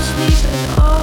sleep stand all